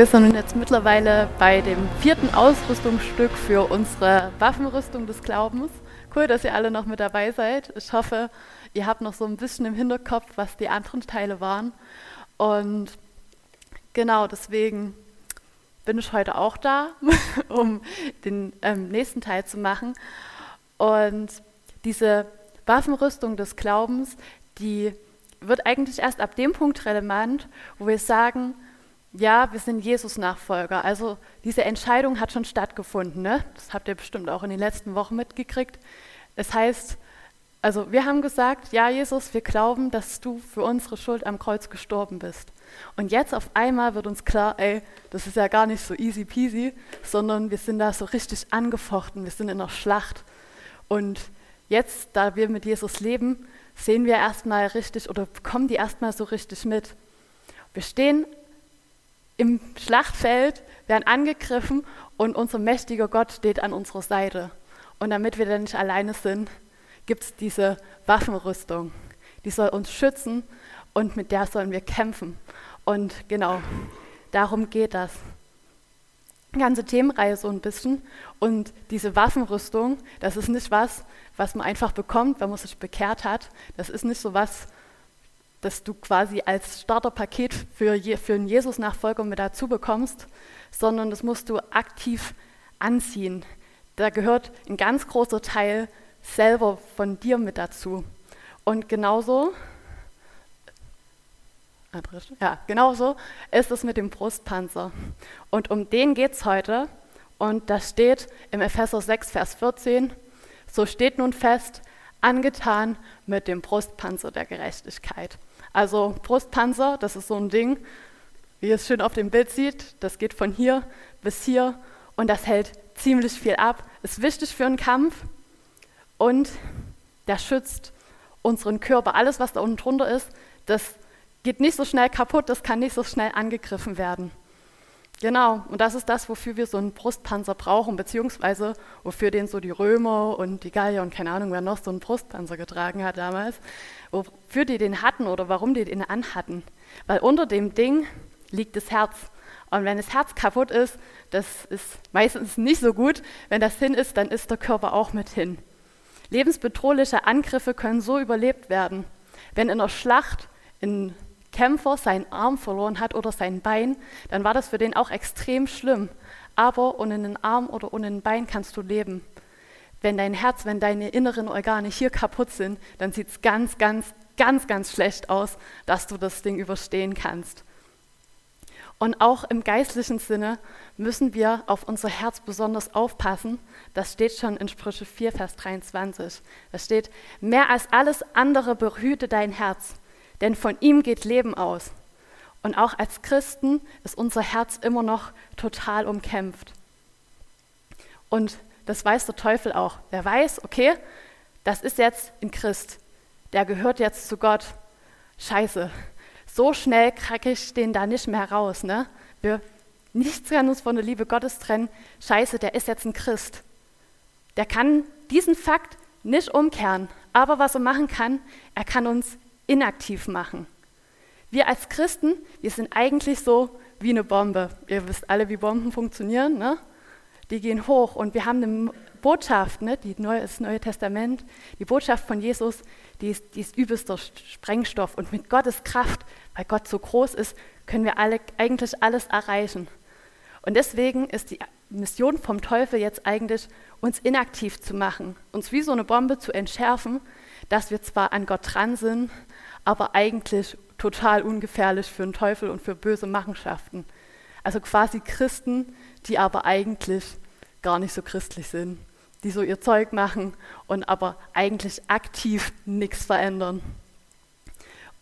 Wir sind jetzt mittlerweile bei dem vierten Ausrüstungsstück für unsere Waffenrüstung des Glaubens. Cool, dass ihr alle noch mit dabei seid. Ich hoffe, ihr habt noch so ein bisschen im Hinterkopf, was die anderen Teile waren. Und genau deswegen bin ich heute auch da, um den ähm, nächsten Teil zu machen. Und diese Waffenrüstung des Glaubens, die wird eigentlich erst ab dem Punkt relevant, wo wir sagen, ja, wir sind Jesus-Nachfolger. Also diese Entscheidung hat schon stattgefunden. Ne? Das habt ihr bestimmt auch in den letzten Wochen mitgekriegt. Es heißt, also wir haben gesagt, ja Jesus, wir glauben, dass du für unsere Schuld am Kreuz gestorben bist. Und jetzt auf einmal wird uns klar, ey, das ist ja gar nicht so easy peasy, sondern wir sind da so richtig angefochten, wir sind in einer Schlacht. Und jetzt, da wir mit Jesus leben, sehen wir erstmal richtig oder bekommen die erstmal so richtig mit. Wir stehen im Schlachtfeld, werden angegriffen und unser mächtiger Gott steht an unserer Seite. Und damit wir dann nicht alleine sind, gibt es diese Waffenrüstung. Die soll uns schützen und mit der sollen wir kämpfen. Und genau, darum geht das. Ganze Themenreihe so ein bisschen. Und diese Waffenrüstung, das ist nicht was, was man einfach bekommt, wenn man sich bekehrt hat. Das ist nicht so was, das du quasi als Starterpaket für, Je für einen Jesus-Nachfolger mit dazu bekommst, sondern das musst du aktiv anziehen. Da gehört ein ganz großer Teil selber von dir mit dazu. Und genauso, ja, genauso ist es mit dem Brustpanzer. Und um den geht es heute. Und das steht im Epheser 6, Vers 14. So steht nun fest, angetan mit dem Brustpanzer der Gerechtigkeit. Also Brustpanzer, das ist so ein Ding, wie ihr es schön auf dem Bild sieht, das geht von hier bis hier und das hält ziemlich viel ab, ist wichtig für einen Kampf und der schützt unseren Körper. Alles, was da unten drunter ist, das geht nicht so schnell kaputt, das kann nicht so schnell angegriffen werden. Genau, und das ist das, wofür wir so einen Brustpanzer brauchen, beziehungsweise wofür den so die Römer und die Gallier und keine Ahnung, wer noch so einen Brustpanzer getragen hat damals, wofür die den hatten oder warum die den anhatten. Weil unter dem Ding liegt das Herz. Und wenn das Herz kaputt ist, das ist meistens nicht so gut. Wenn das hin ist, dann ist der Körper auch mit hin. Lebensbedrohliche Angriffe können so überlebt werden. Wenn in einer Schlacht in Kämpfer seinen Arm verloren hat oder sein Bein, dann war das für den auch extrem schlimm. Aber ohne einen Arm oder ohne ein Bein kannst du leben. Wenn dein Herz, wenn deine inneren Organe hier kaputt sind, dann sieht es ganz, ganz, ganz, ganz schlecht aus, dass du das Ding überstehen kannst. Und auch im geistlichen Sinne müssen wir auf unser Herz besonders aufpassen. Das steht schon in Sprüche 4, Vers 23. Da steht, mehr als alles andere behüte dein Herz, denn von ihm geht Leben aus. Und auch als Christen ist unser Herz immer noch total umkämpft. Und das weiß der Teufel auch. Der weiß, okay, das ist jetzt ein Christ. Der gehört jetzt zu Gott. Scheiße. So schnell kracke ich den da nicht mehr raus. Ne? Wir, nichts kann uns von der Liebe Gottes trennen. Scheiße, der ist jetzt ein Christ. Der kann diesen Fakt nicht umkehren. Aber was er machen kann, er kann uns inaktiv machen. Wir als Christen, wir sind eigentlich so wie eine Bombe. Ihr wisst alle, wie Bomben funktionieren. Ne? Die gehen hoch und wir haben eine Botschaft, ne? die neue, das Neue Testament, die Botschaft von Jesus, die ist, die ist übelster Sprengstoff. Und mit Gottes Kraft, weil Gott so groß ist, können wir alle, eigentlich alles erreichen. Und deswegen ist die Mission vom Teufel jetzt eigentlich, uns inaktiv zu machen, uns wie so eine Bombe zu entschärfen, dass wir zwar an Gott dran sind, aber eigentlich total ungefährlich für den Teufel und für böse Machenschaften. Also quasi Christen, die aber eigentlich gar nicht so christlich sind, die so ihr Zeug machen und aber eigentlich aktiv nichts verändern.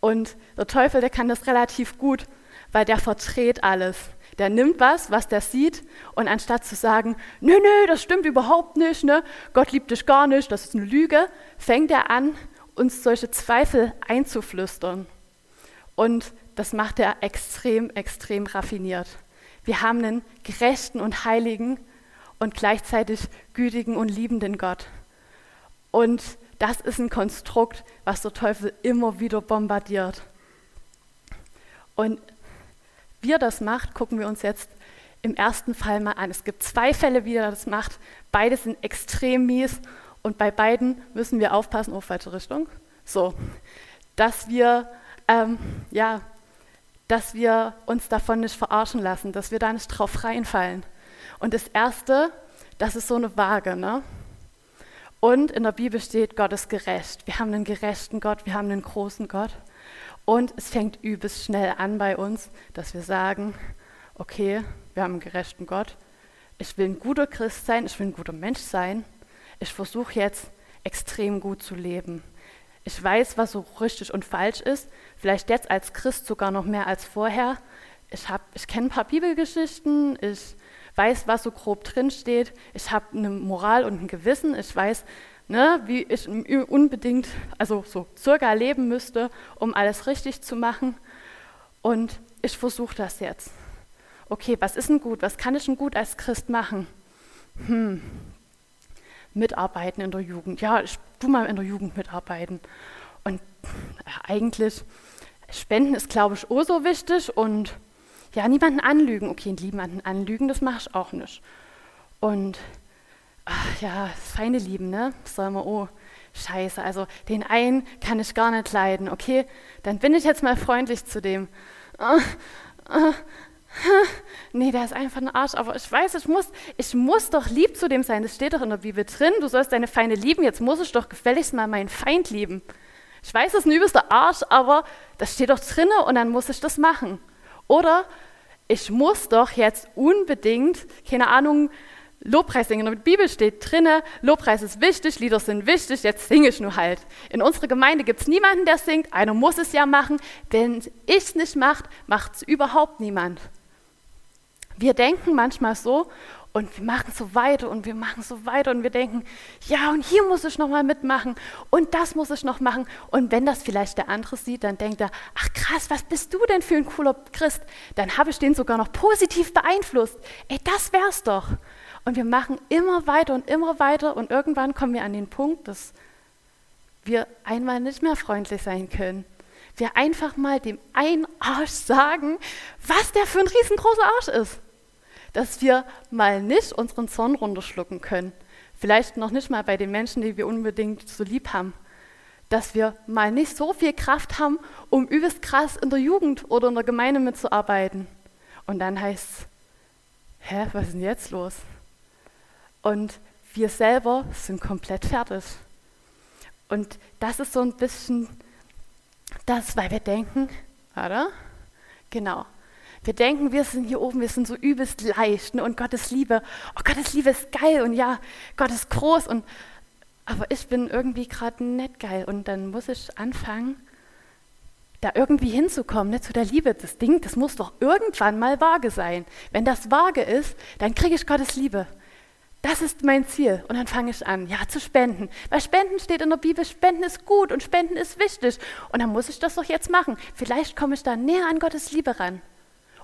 Und der Teufel, der kann das relativ gut, weil der verdreht alles. Der nimmt was, was der sieht, und anstatt zu sagen, nö, nö, das stimmt überhaupt nicht, ne? Gott liebt dich gar nicht, das ist eine Lüge, fängt er an, uns solche Zweifel einzuflüstern. Und das macht er extrem, extrem raffiniert. Wir haben einen gerechten und heiligen und gleichzeitig gütigen und liebenden Gott. Und das ist ein Konstrukt, was der Teufel immer wieder bombardiert. Und wie er das macht, gucken wir uns jetzt im ersten Fall mal an. Es gibt zwei Fälle, wie er das macht. Beide sind extrem mies und bei beiden müssen wir aufpassen, auf falsche Richtung. So, dass wir, ähm, ja, dass wir uns davon nicht verarschen lassen, dass wir da nicht drauf reinfallen. Und das erste, das ist so eine Waage, ne? Und in der Bibel steht, Gott ist gerecht. Wir haben einen gerechten Gott, wir haben einen großen Gott. Und es fängt übelst schnell an bei uns, dass wir sagen, okay, wir haben einen gerechten Gott. Ich will ein guter Christ sein, ich will ein guter Mensch sein. Ich versuche jetzt extrem gut zu leben. Ich weiß, was so richtig und falsch ist. Vielleicht jetzt als Christ sogar noch mehr als vorher. Ich, ich kenne ein paar Bibelgeschichten. Ich weiß, was so grob drin steht. Ich habe eine Moral und ein Gewissen. Ich weiß, ne, wie ich unbedingt, also so circa leben müsste, um alles richtig zu machen. Und ich versuche das jetzt okay, was ist denn gut? Was kann ich denn gut als Christ machen? Hm, mitarbeiten in der Jugend. Ja, ich tu mal in der Jugend mitarbeiten. Und ja, eigentlich, Spenden ist, glaube ich, auch so wichtig. Und ja, niemanden anlügen. Okay, niemanden anlügen, das mache ich auch nicht. Und ach, ja, feine Lieben, ne? Soll man, oh, scheiße, also den einen kann ich gar nicht leiden. Okay, dann bin ich jetzt mal freundlich zu dem. Uh, uh, nee, der ist einfach ein Arsch, aber ich weiß, ich muss, ich muss doch lieb zu dem sein. Das steht doch in der Bibel drin. Du sollst deine Feinde lieben. Jetzt muss ich doch gefälligst mal meinen Feind lieben. Ich weiß, das ist ein übelster Arsch, aber das steht doch drin und dann muss ich das machen. Oder ich muss doch jetzt unbedingt, keine Ahnung, Lobpreis singen. In der Bibel steht drinne, Lobpreis ist wichtig, Lieder sind wichtig, jetzt singe ich nur halt. In unserer Gemeinde gibt es niemanden, der singt, einer muss es ja machen. Wenn ich es nicht macht, macht es überhaupt niemand. Wir denken manchmal so und wir machen so weiter und wir machen so weiter und wir denken, ja, und hier muss ich nochmal mitmachen und das muss ich noch machen. Und wenn das vielleicht der andere sieht, dann denkt er, ach krass, was bist du denn für ein cooler Christ? Dann habe ich den sogar noch positiv beeinflusst. Ey, das wär's doch. Und wir machen immer weiter und immer weiter und irgendwann kommen wir an den Punkt, dass wir einmal nicht mehr freundlich sein können wir einfach mal dem einen Arsch sagen, was der für ein riesengroßer Arsch ist dass wir mal nicht unseren Zorn runterschlucken können. Vielleicht noch nicht mal bei den Menschen, die wir unbedingt so lieb haben. Dass wir mal nicht so viel Kraft haben, um übelst krass in der Jugend oder in der Gemeinde mitzuarbeiten. Und dann heißt es, hä, was ist denn jetzt los? Und wir selber sind komplett fertig. Und das ist so ein bisschen das, weil wir denken, oder? Genau, wir denken, wir sind hier oben, wir sind so übelst leicht ne? und Gottes Liebe, oh Gottes Liebe ist geil und ja, Gott ist groß und aber ich bin irgendwie gerade nicht geil und dann muss ich anfangen, da irgendwie hinzukommen, ne, zu der Liebe. Das Ding, das muss doch irgendwann mal vage sein. Wenn das vage ist, dann kriege ich Gottes Liebe. Das ist mein Ziel. Und dann fange ich an, ja, zu spenden. Weil Spenden steht in der Bibel, Spenden ist gut und Spenden ist wichtig. Und dann muss ich das doch jetzt machen. Vielleicht komme ich da näher an Gottes Liebe ran.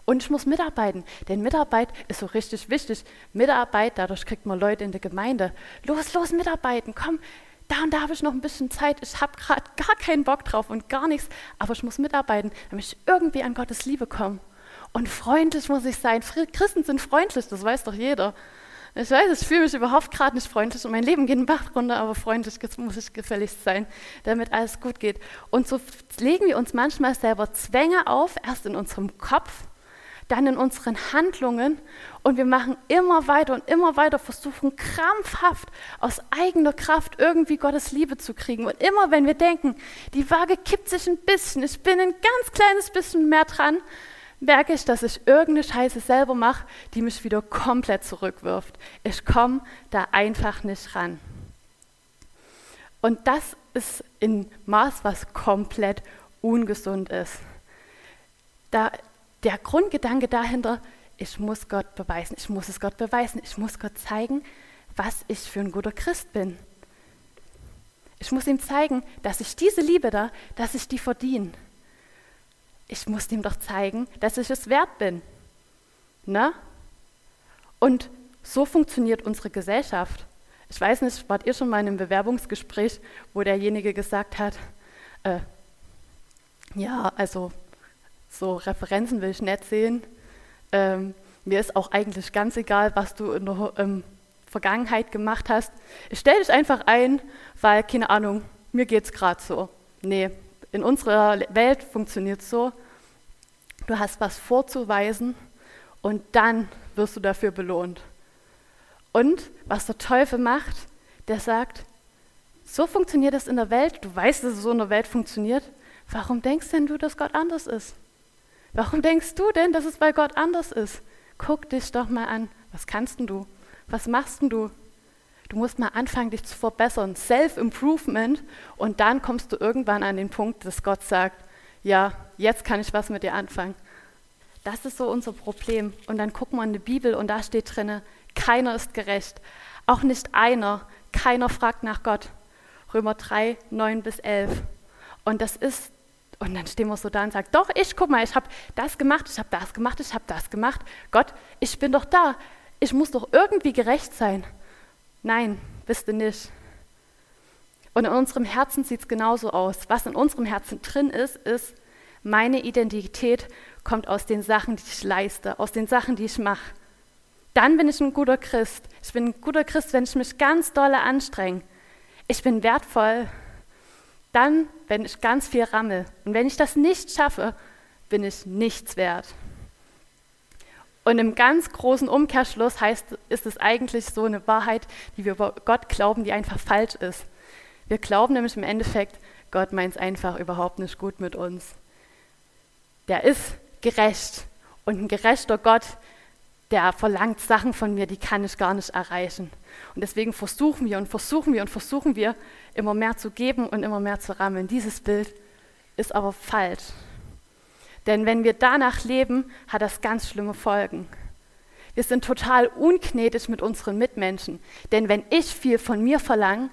Und ich muss mitarbeiten, denn Mitarbeit ist so richtig wichtig. Mitarbeit, dadurch kriegt man Leute in der Gemeinde. Los, los, mitarbeiten, komm, da und da habe ich noch ein bisschen Zeit, ich habe gerade gar keinen Bock drauf und gar nichts, aber ich muss mitarbeiten, damit ich irgendwie an Gottes Liebe komme. Und freundlich muss ich sein. Christen sind freundlich, das weiß doch jeder. Ich weiß, ich fühle mich überhaupt gerade nicht freundlich und mein Leben geht in den Bach runter, aber freundlich muss ich gefälligst sein, damit alles gut geht. Und so legen wir uns manchmal selber Zwänge auf, erst in unserem Kopf, dann in unseren Handlungen und wir machen immer weiter und immer weiter, versuchen krampfhaft aus eigener Kraft irgendwie Gottes Liebe zu kriegen. Und immer wenn wir denken, die Waage kippt sich ein bisschen, ich bin ein ganz kleines bisschen mehr dran, merke ich, dass ich irgendeine Scheiße selber mache, die mich wieder komplett zurückwirft. Ich komme da einfach nicht ran. Und das ist in Maß, was komplett ungesund ist. Da der Grundgedanke dahinter, ich muss Gott beweisen, ich muss es Gott beweisen, ich muss Gott zeigen, was ich für ein guter Christ bin. Ich muss ihm zeigen, dass ich diese Liebe da, dass ich die verdiene. Ich muss ihm doch zeigen, dass ich es wert bin. Na? Und so funktioniert unsere Gesellschaft. Ich weiß nicht, wart ihr schon mal in einem Bewerbungsgespräch, wo derjenige gesagt hat, äh, ja, also so Referenzen will ich nicht sehen. Ähm, mir ist auch eigentlich ganz egal, was du in der ähm, Vergangenheit gemacht hast. Ich stelle dich einfach ein, weil, keine Ahnung, mir geht es gerade so. Nee, in unserer Welt funktioniert so, du hast was vorzuweisen und dann wirst du dafür belohnt. Und was der Teufel macht, der sagt, so funktioniert es in der Welt, du weißt, dass es so in der Welt funktioniert, warum denkst denn du, dass Gott anders ist? Warum denkst du denn, dass es bei Gott anders ist? Guck dich doch mal an, was kannst denn du? Was machst denn du? Du musst mal anfangen, dich zu verbessern. Self-Improvement. Und dann kommst du irgendwann an den Punkt, dass Gott sagt, ja, jetzt kann ich was mit dir anfangen. Das ist so unser Problem. Und dann gucken wir in die Bibel und da steht drin, keiner ist gerecht. Auch nicht einer. Keiner fragt nach Gott. Römer 3, 9 bis 11. Und das ist, und dann stehen wir so da und sagen, doch, ich, guck mal, ich habe das gemacht, ich habe das gemacht, ich habe das gemacht. Gott, ich bin doch da. Ich muss doch irgendwie gerecht sein. Nein, bist du nicht. Und in unserem Herzen sieht es genauso aus. Was in unserem Herzen drin ist, ist, meine Identität kommt aus den Sachen, die ich leiste, aus den Sachen, die ich mache. Dann bin ich ein guter Christ. Ich bin ein guter Christ, wenn ich mich ganz dolle anstrenge. Ich bin wertvoll. Dann, wenn ich ganz viel rammel. Und wenn ich das nicht schaffe, bin ich nichts wert. Und im ganz großen Umkehrschluss heißt, ist es eigentlich so eine Wahrheit, die wir über Gott glauben, die einfach falsch ist. Wir glauben nämlich im Endeffekt, Gott meint es einfach überhaupt nicht gut mit uns. Der ist gerecht. Und ein gerechter Gott, der verlangt Sachen von mir, die kann ich gar nicht erreichen. Und deswegen versuchen wir und versuchen wir und versuchen wir, immer mehr zu geben und immer mehr zu rammeln. Dieses Bild ist aber falsch. Denn wenn wir danach leben, hat das ganz schlimme Folgen. Wir sind total ungnädig mit unseren Mitmenschen. Denn wenn ich viel von mir verlange,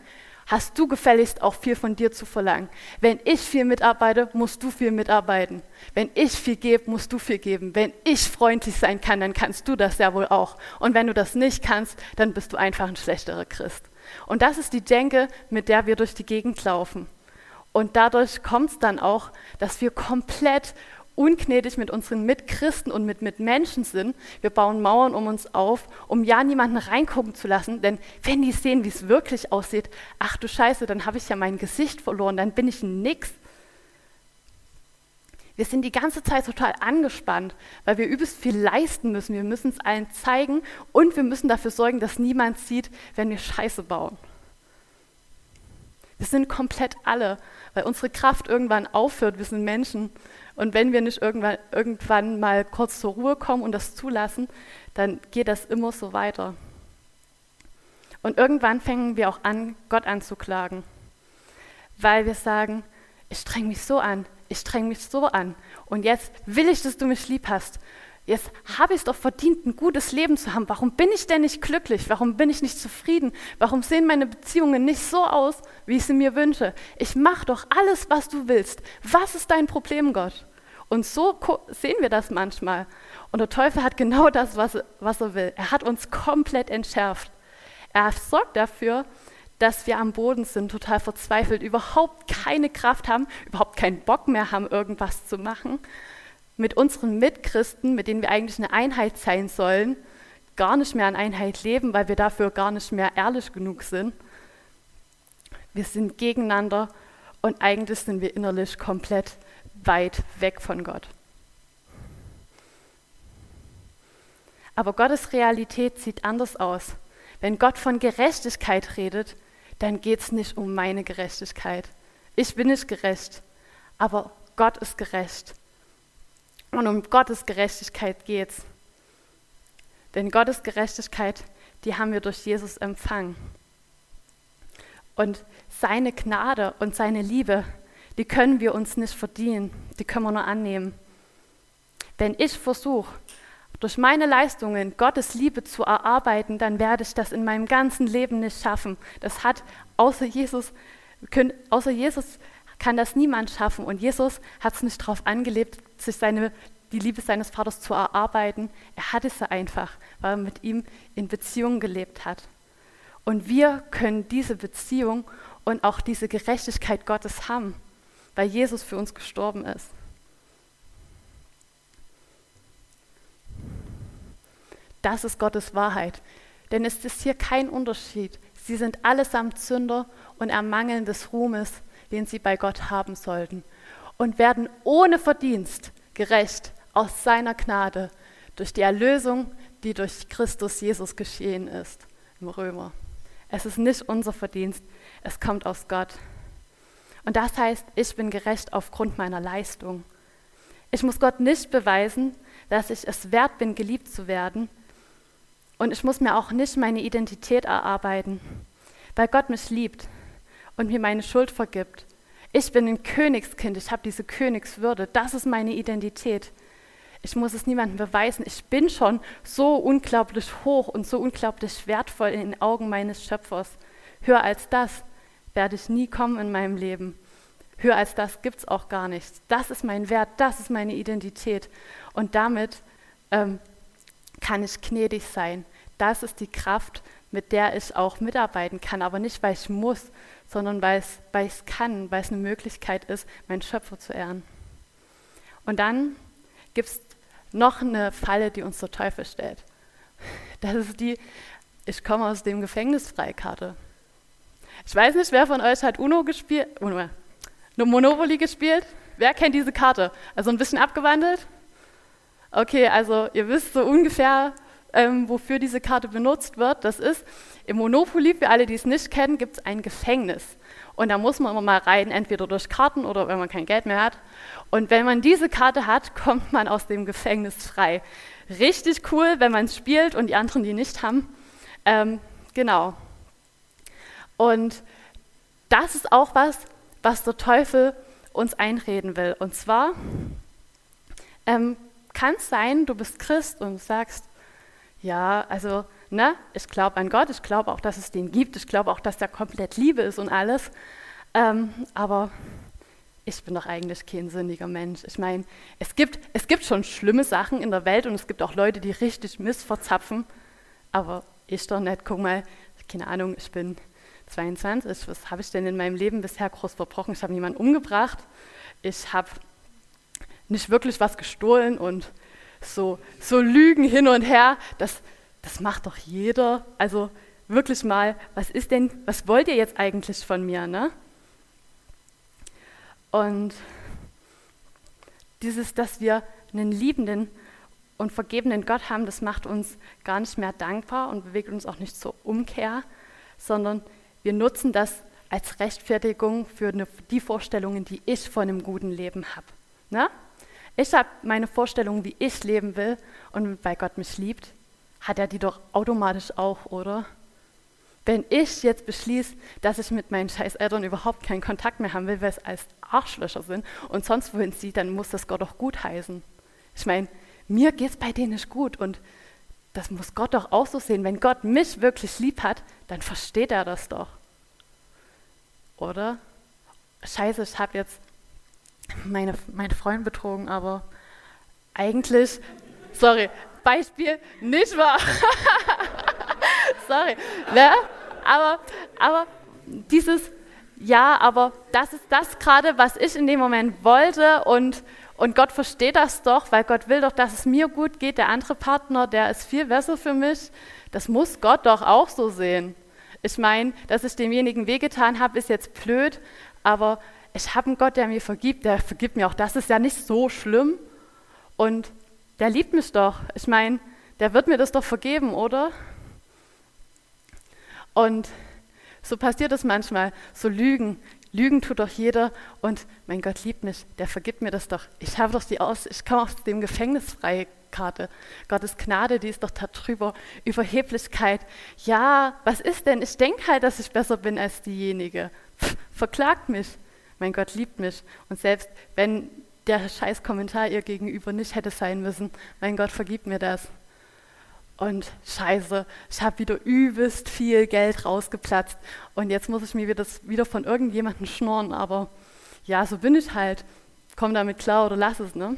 hast du gefälligst auch viel von dir zu verlangen. Wenn ich viel mitarbeite, musst du viel mitarbeiten. Wenn ich viel gebe, musst du viel geben. Wenn ich freundlich sein kann, dann kannst du das ja wohl auch. Und wenn du das nicht kannst, dann bist du einfach ein schlechterer Christ. Und das ist die Denke, mit der wir durch die Gegend laufen. Und dadurch kommt es dann auch, dass wir komplett ungnädig mit unseren Mitchristen und mit Mitmenschen sind. Wir bauen Mauern um uns auf, um ja niemanden reingucken zu lassen, denn wenn die sehen, wie es wirklich aussieht, ach du Scheiße, dann habe ich ja mein Gesicht verloren, dann bin ich nix. Wir sind die ganze Zeit total angespannt, weil wir übelst viel leisten müssen. Wir müssen es allen zeigen und wir müssen dafür sorgen, dass niemand sieht, wenn wir Scheiße bauen. Wir sind komplett alle, weil unsere Kraft irgendwann aufhört. Wir sind Menschen und wenn wir nicht irgendwann, irgendwann mal kurz zur Ruhe kommen und das zulassen, dann geht das immer so weiter. Und irgendwann fangen wir auch an, Gott anzuklagen, weil wir sagen, ich streng mich so an, ich streng mich so an und jetzt will ich, dass du mich lieb hast. Jetzt habe ich es doch verdient, ein gutes Leben zu haben. Warum bin ich denn nicht glücklich? Warum bin ich nicht zufrieden? Warum sehen meine Beziehungen nicht so aus, wie ich sie mir wünsche? Ich mache doch alles, was du willst. Was ist dein Problem, Gott? Und so sehen wir das manchmal. Und der Teufel hat genau das, was, was er will. Er hat uns komplett entschärft. Er sorgt dafür, dass wir am Boden sind, total verzweifelt, überhaupt keine Kraft haben, überhaupt keinen Bock mehr haben, irgendwas zu machen mit unseren Mitchristen, mit denen wir eigentlich eine Einheit sein sollen, gar nicht mehr in Einheit leben, weil wir dafür gar nicht mehr ehrlich genug sind. Wir sind gegeneinander und eigentlich sind wir innerlich komplett weit weg von Gott. Aber Gottes Realität sieht anders aus. Wenn Gott von Gerechtigkeit redet, dann geht es nicht um meine Gerechtigkeit. Ich bin nicht gerecht, aber Gott ist gerecht. Und um Gottes Gerechtigkeit geht's. Denn Gottes Gerechtigkeit, die haben wir durch Jesus empfangen. Und seine Gnade und seine Liebe, die können wir uns nicht verdienen, die können wir nur annehmen. Wenn ich versuche, durch meine Leistungen Gottes Liebe zu erarbeiten, dann werde ich das in meinem ganzen Leben nicht schaffen. Das hat außer Jesus, können, außer Jesus kann das niemand schaffen. Und Jesus hat es nicht darauf angelebt, sich seine, die Liebe seines Vaters zu erarbeiten. Er hatte sie einfach, weil er mit ihm in Beziehung gelebt hat. Und wir können diese Beziehung und auch diese Gerechtigkeit Gottes haben, weil Jesus für uns gestorben ist. Das ist Gottes Wahrheit. Denn es ist hier kein Unterschied. Sie sind allesamt Sünder und ermangeln des Ruhmes, den sie bei Gott haben sollten. Und werden ohne Verdienst gerecht aus seiner Gnade durch die Erlösung, die durch Christus Jesus geschehen ist, im Römer. Es ist nicht unser Verdienst, es kommt aus Gott. Und das heißt, ich bin gerecht aufgrund meiner Leistung. Ich muss Gott nicht beweisen, dass ich es wert bin, geliebt zu werden. Und ich muss mir auch nicht meine Identität erarbeiten, weil Gott mich liebt und mir meine Schuld vergibt. Ich bin ein Königskind, ich habe diese Königswürde, das ist meine Identität. Ich muss es niemandem beweisen. Ich bin schon so unglaublich hoch und so unglaublich wertvoll in den Augen meines Schöpfers. Höher als das werde ich nie kommen in meinem Leben. Höher als das gibt es auch gar nichts. Das ist mein Wert, das ist meine Identität. Und damit ähm, kann ich gnädig sein. Das ist die Kraft, mit der ich auch mitarbeiten kann. Aber nicht, weil ich muss, sondern weil ich es kann, weil es eine Möglichkeit ist, meinen Schöpfer zu ehren. Und dann gibt es noch eine Falle, die uns der Teufel stellt. Das ist die, ich komme aus dem Gefängnis Freikarte. Ich weiß nicht, wer von euch hat Uno gespielt, Uno, Monopoly gespielt? Wer kennt diese Karte? Also ein bisschen abgewandelt? Okay, also ihr wisst so ungefähr, ähm, wofür diese Karte benutzt wird. Das ist im Monopoly, für alle, die es nicht kennen, gibt es ein Gefängnis. Und da muss man immer mal rein, entweder durch Karten oder wenn man kein Geld mehr hat. Und wenn man diese Karte hat, kommt man aus dem Gefängnis frei. Richtig cool, wenn man es spielt und die anderen die nicht haben. Ähm, genau. Und das ist auch was, was der Teufel uns einreden will. Und zwar ähm, kann es sein, du bist Christ und sagst, ja, also Ne? Ich glaube an Gott, ich glaube auch, dass es den gibt, ich glaube auch, dass der komplett Liebe ist und alles. Ähm, aber ich bin doch eigentlich kein sündiger Mensch. Ich meine, es gibt, es gibt schon schlimme Sachen in der Welt und es gibt auch Leute, die richtig Mist verzapfen. Aber ich doch nicht. Guck mal, keine Ahnung, ich bin 22. Was habe ich denn in meinem Leben bisher groß verbrochen? Ich habe niemanden umgebracht. Ich habe nicht wirklich was gestohlen und so, so Lügen hin und her. Das, das macht doch jeder. Also wirklich mal, was ist denn, was wollt ihr jetzt eigentlich von mir? Ne? Und dieses, dass wir einen liebenden und vergebenen Gott haben, das macht uns gar nicht mehr dankbar und bewegt uns auch nicht zur Umkehr, sondern wir nutzen das als Rechtfertigung für die Vorstellungen, die ich von einem guten Leben habe. Ne? Ich habe meine Vorstellungen, wie ich leben will und weil Gott mich liebt hat er die doch automatisch auch, oder? Wenn ich jetzt beschließe, dass ich mit meinen scheiß Eltern überhaupt keinen Kontakt mehr haben will, weil es als Arschlöcher sind und sonst wohin zieht, dann muss das Gott doch gut heißen. Ich meine, mir geht es bei denen nicht gut und das muss Gott doch auch so sehen. Wenn Gott mich wirklich lieb hat, dann versteht er das doch. Oder? Scheiße, ich habe jetzt meine, meine Freundin betrogen, aber eigentlich, sorry, Beispiel nicht wahr. Sorry. Ne? Aber, aber dieses, ja, aber das ist das gerade, was ich in dem Moment wollte und, und Gott versteht das doch, weil Gott will doch, dass es mir gut geht. Der andere Partner, der ist viel besser für mich. Das muss Gott doch auch so sehen. Ich meine, dass ich demjenigen wehgetan habe, ist jetzt blöd, aber ich habe einen Gott, der mir vergibt, der vergibt mir auch. Das ist ja nicht so schlimm. Und der liebt mich doch. Ich meine, der wird mir das doch vergeben, oder? Und so passiert es manchmal, so Lügen. Lügen tut doch jeder und mein Gott liebt mich, der vergibt mir das doch. Ich habe doch die aus, ich komme aus dem Gefängnis freie Karte. Gottes Gnade, die ist doch da drüber. Überheblichkeit. Ja, was ist denn? Ich denke halt, dass ich besser bin als diejenige. Pff, verklagt mich. Mein Gott liebt mich. Und selbst wenn der scheiß Kommentar ihr gegenüber nicht hätte sein müssen. Mein Gott, vergib mir das. Und scheiße, ich habe wieder übelst viel Geld rausgeplatzt und jetzt muss ich mir wieder, wieder von irgendjemandem schnorren, aber ja, so bin ich halt. Komm damit klar oder lass es, ne?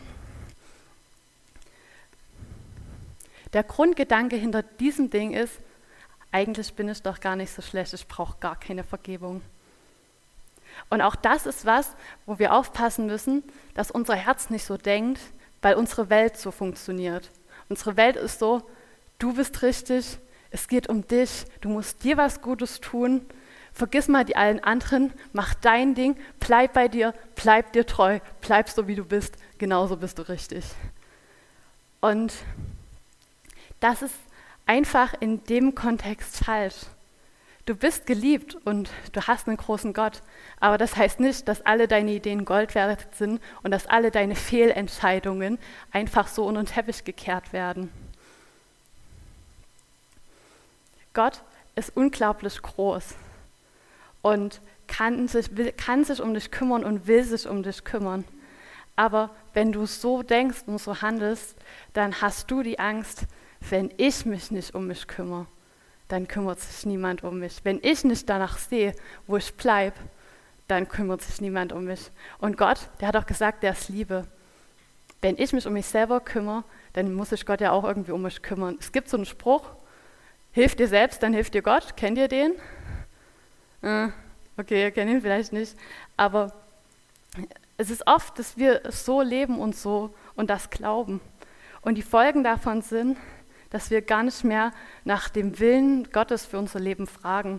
Der Grundgedanke hinter diesem Ding ist, eigentlich bin ich doch gar nicht so schlecht, ich brauche gar keine Vergebung. Und auch das ist was, wo wir aufpassen müssen, dass unser Herz nicht so denkt, weil unsere Welt so funktioniert. Unsere Welt ist so, du bist richtig, es geht um dich, du musst dir was Gutes tun. Vergiss mal die allen anderen, mach dein Ding, bleib bei dir, bleib dir treu, bleib so wie du bist, genauso bist du richtig. Und das ist einfach in dem Kontext falsch. Du bist geliebt und du hast einen großen Gott, aber das heißt nicht, dass alle deine Ideen Gold wert sind und dass alle deine Fehlentscheidungen einfach so unter den Teppich gekehrt werden. Gott ist unglaublich groß und kann sich, will, kann sich um dich kümmern und will sich um dich kümmern. Aber wenn du so denkst und so handelst, dann hast du die Angst, wenn ich mich nicht um mich kümmere, dann kümmert sich niemand um mich. Wenn ich nicht danach sehe, wo ich bleibe, dann kümmert sich niemand um mich. Und Gott, der hat auch gesagt, der ist Liebe. Wenn ich mich um mich selber kümmere, dann muss sich Gott ja auch irgendwie um mich kümmern. Es gibt so einen Spruch, hilf dir selbst, dann hilft dir Gott. Kennt ihr den? Äh, okay, ihr kennt ihn vielleicht nicht. Aber es ist oft, dass wir so leben und so und das glauben. Und die Folgen davon sind, dass wir gar nicht mehr nach dem Willen Gottes für unser Leben fragen,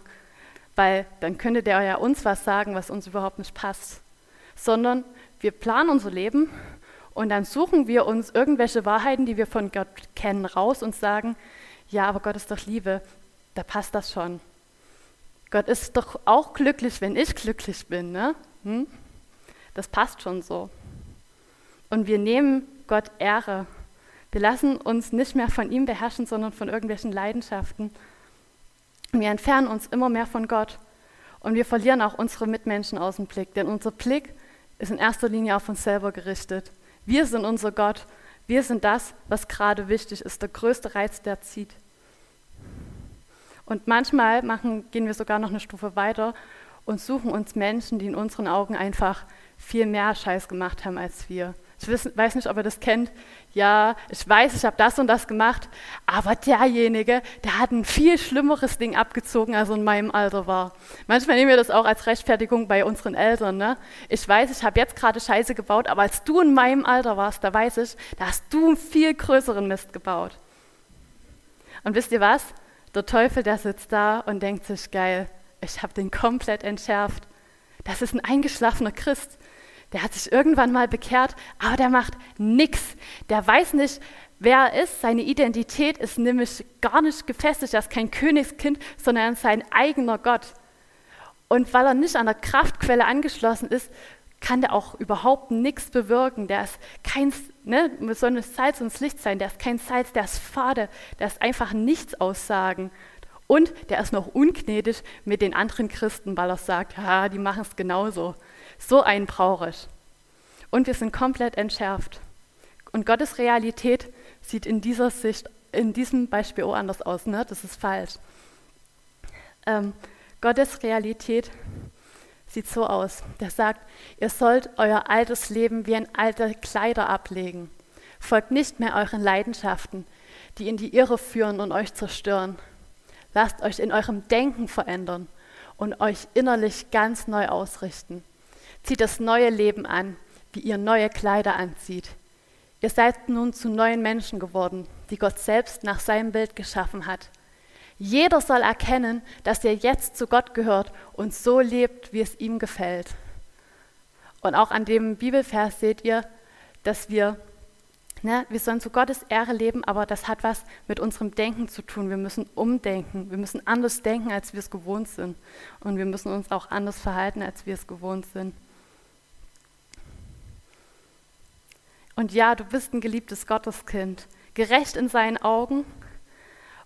weil dann könnte der ja uns was sagen, was uns überhaupt nicht passt, sondern wir planen unser Leben und dann suchen wir uns irgendwelche Wahrheiten, die wir von Gott kennen, raus und sagen, ja, aber Gott ist doch Liebe, da passt das schon. Gott ist doch auch glücklich, wenn ich glücklich bin. Ne? Hm? Das passt schon so. Und wir nehmen Gott Ehre wir lassen uns nicht mehr von ihm beherrschen, sondern von irgendwelchen Leidenschaften. Wir entfernen uns immer mehr von Gott und wir verlieren auch unsere Mitmenschen aus dem Blick, denn unser Blick ist in erster Linie auf uns selber gerichtet. Wir sind unser Gott, wir sind das, was gerade wichtig ist, der größte Reiz, der zieht. Und manchmal machen, gehen wir sogar noch eine Stufe weiter und suchen uns Menschen, die in unseren Augen einfach viel mehr Scheiß gemacht haben als wir. Ich weiß nicht, ob ihr das kennt. Ja, ich weiß, ich habe das und das gemacht, aber derjenige, der hat ein viel schlimmeres Ding abgezogen, als er in meinem Alter war. Manchmal nehmen wir das auch als Rechtfertigung bei unseren Eltern. Ne? Ich weiß, ich habe jetzt gerade Scheiße gebaut, aber als du in meinem Alter warst, da weiß ich, da hast du einen viel größeren Mist gebaut. Und wisst ihr was? Der Teufel, der sitzt da und denkt sich, geil, ich habe den komplett entschärft. Das ist ein eingeschlafener Christ. Der hat sich irgendwann mal bekehrt, aber der macht nichts. Der weiß nicht, wer er ist. Seine Identität ist nämlich gar nicht gefestigt. Er ist kein Königskind, sondern er sein eigener Gott. Und weil er nicht an der Kraftquelle angeschlossen ist, kann der auch überhaupt nichts bewirken. Der ist kein, ne, soll ein Salz ins Licht sein. Der ist kein Salz, der ist fade. Der ist einfach nichts aussagen. Und der ist noch ungnädig mit den anderen Christen, weil er sagt, ja, die machen es genauso. So einen brauche ich. Und wir sind komplett entschärft. Und Gottes Realität sieht in dieser Sicht, in diesem Beispiel auch anders aus. Ne? Das ist falsch. Ähm, Gottes Realität sieht so aus. Der sagt, ihr sollt euer altes Leben wie ein alter Kleider ablegen. Folgt nicht mehr euren Leidenschaften, die in die Irre führen und euch zerstören. Lasst euch in eurem Denken verändern und euch innerlich ganz neu ausrichten. Zieht das neue Leben an, wie ihr neue Kleider anzieht. Ihr seid nun zu neuen Menschen geworden, die Gott selbst nach seinem Bild geschaffen hat. Jeder soll erkennen, dass er jetzt zu Gott gehört und so lebt, wie es ihm gefällt. Und auch an dem Bibelvers seht ihr, dass wir, ne, wir sollen zu Gottes Ehre leben, aber das hat was mit unserem Denken zu tun. Wir müssen umdenken, wir müssen anders denken, als wir es gewohnt sind. Und wir müssen uns auch anders verhalten, als wir es gewohnt sind. Und ja, du bist ein geliebtes Gotteskind, gerecht in seinen Augen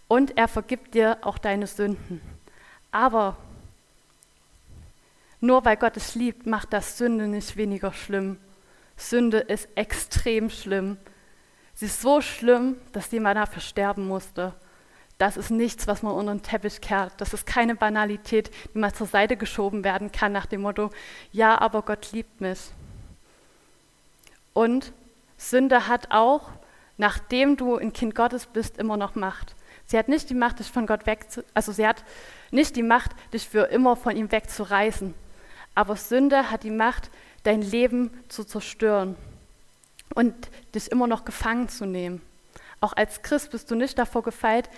und er vergibt dir auch deine Sünden. Aber nur weil Gott es liebt, macht das Sünde nicht weniger schlimm. Sünde ist extrem schlimm. Sie ist so schlimm, dass jemand dafür sterben musste. Das ist nichts, was man unter den Teppich kehrt. Das ist keine Banalität, die mal zur Seite geschoben werden kann nach dem Motto, ja, aber Gott liebt mich. Und Sünde hat auch, nachdem du ein Kind Gottes bist, immer noch Macht. Sie hat nicht die Macht, dich von Gott wegzu, also sie hat nicht die Macht, dich für immer von ihm wegzureißen. Aber Sünde hat die Macht, dein Leben zu zerstören und dich immer noch gefangen zu nehmen. Auch als Christ bist du nicht davor gefeit,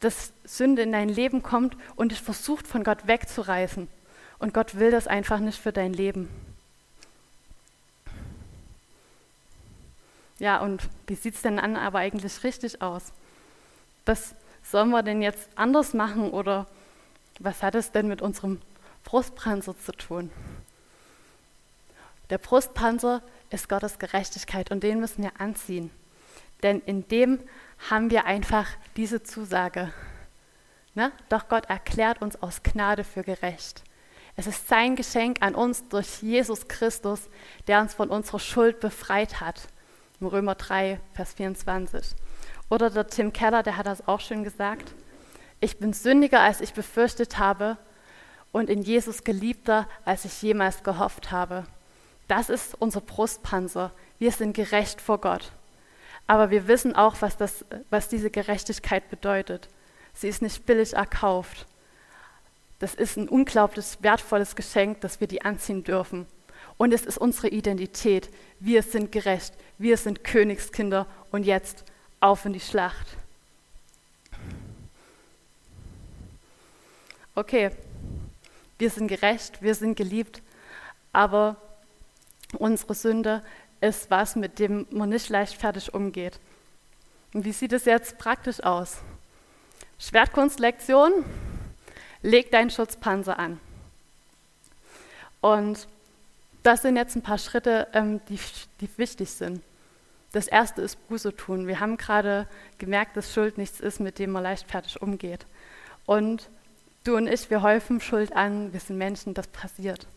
dass Sünde in dein Leben kommt und dich versucht, von Gott wegzureißen. Und Gott will das einfach nicht für dein Leben. Ja, und wie sieht es denn an aber eigentlich richtig aus? Was sollen wir denn jetzt anders machen oder was hat es denn mit unserem Brustpanzer zu tun? Der Brustpanzer ist Gottes Gerechtigkeit und den müssen wir anziehen. Denn in dem haben wir einfach diese Zusage. Ne? Doch Gott erklärt uns aus Gnade für gerecht. Es ist sein Geschenk an uns durch Jesus Christus, der uns von unserer Schuld befreit hat. Im Römer 3, Vers 24. Oder der Tim Keller, der hat das auch schön gesagt. Ich bin sündiger, als ich befürchtet habe und in Jesus geliebter, als ich jemals gehofft habe. Das ist unser Brustpanzer. Wir sind gerecht vor Gott. Aber wir wissen auch, was, das, was diese Gerechtigkeit bedeutet. Sie ist nicht billig erkauft. Das ist ein unglaublich wertvolles Geschenk, dass wir die anziehen dürfen. Und es ist unsere Identität. Wir sind gerecht. Wir sind Königskinder. Und jetzt auf in die Schlacht. Okay, wir sind gerecht, wir sind geliebt, aber unsere Sünde ist was, mit dem man nicht leichtfertig umgeht. Und wie sieht es jetzt praktisch aus? Schwertkunstlektion, leg deinen Schutzpanzer an. Und das sind jetzt ein paar Schritte, ähm, die, die wichtig sind. Das erste ist Buße tun. Wir haben gerade gemerkt, dass Schuld nichts ist, mit dem man leichtfertig umgeht. Und du und ich, wir häufen Schuld an, wir sind Menschen, das passiert.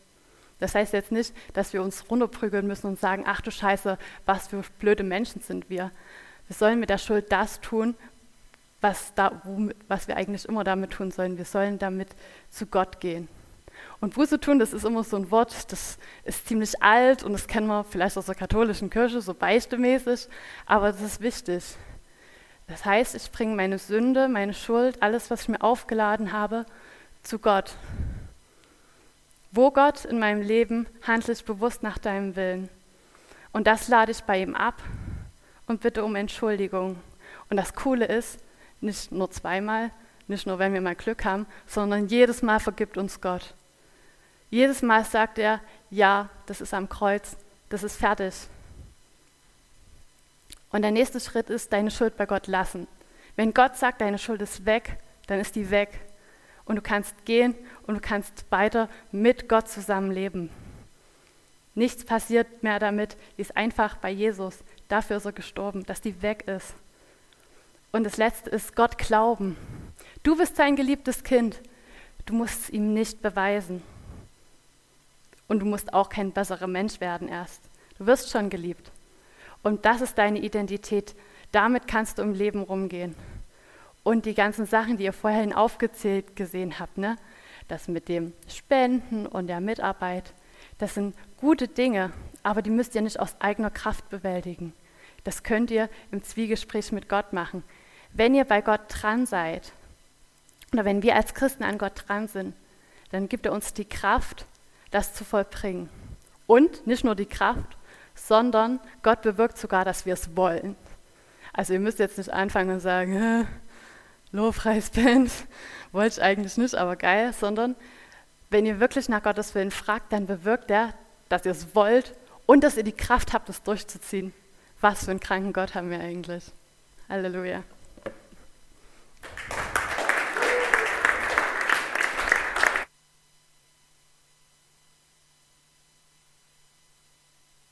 Das heißt jetzt nicht, dass wir uns runterprügeln müssen und sagen, ach du Scheiße, was für blöde Menschen sind wir. Wir sollen mit der Schuld das tun, was, da, was wir eigentlich immer damit tun sollen. Wir sollen damit zu Gott gehen. Und Buße tun, das ist immer so ein Wort, das ist ziemlich alt und das kennen wir vielleicht aus der katholischen Kirche, so beistemäßig, aber das ist wichtig. Das heißt, ich bringe meine Sünde, meine Schuld, alles, was ich mir aufgeladen habe, zu Gott. Wo Gott in meinem Leben handle ich bewusst nach deinem Willen. Und das lade ich bei ihm ab und bitte um Entschuldigung. Und das Coole ist, nicht nur zweimal, nicht nur wenn wir mal Glück haben, sondern jedes Mal vergibt uns Gott. Jedes Mal sagt er, ja, das ist am Kreuz, das ist fertig. Und der nächste Schritt ist, deine Schuld bei Gott lassen. Wenn Gott sagt, deine Schuld ist weg, dann ist die weg und du kannst gehen und du kannst weiter mit Gott zusammenleben. Nichts passiert mehr damit, die ist einfach bei Jesus. Dafür ist er gestorben, dass die weg ist. Und das Letzte ist Gott glauben. Du bist sein geliebtes Kind. Du musst es ihm nicht beweisen. Und du musst auch kein besserer Mensch werden erst. Du wirst schon geliebt. Und das ist deine Identität. Damit kannst du im Leben rumgehen und die ganzen Sachen, die ihr vorhin aufgezählt gesehen habt, ne? das mit dem Spenden und der Mitarbeit, das sind gute Dinge, aber die müsst ihr nicht aus eigener Kraft bewältigen. Das könnt ihr im Zwiegespräch mit Gott machen. Wenn ihr bei Gott dran seid, oder wenn wir als Christen an Gott dran sind, dann gibt er uns die Kraft, das zu vollbringen. Und nicht nur die Kraft, sondern Gott bewirkt sogar, dass wir es wollen. Also ihr müsst jetzt nicht anfangen und sagen, Lobpreisband, wollte ich eigentlich nicht, aber geil, sondern wenn ihr wirklich nach Gottes Willen fragt, dann bewirkt er, dass ihr es wollt und dass ihr die Kraft habt, es durchzuziehen. Was für einen kranken Gott haben wir eigentlich. Halleluja.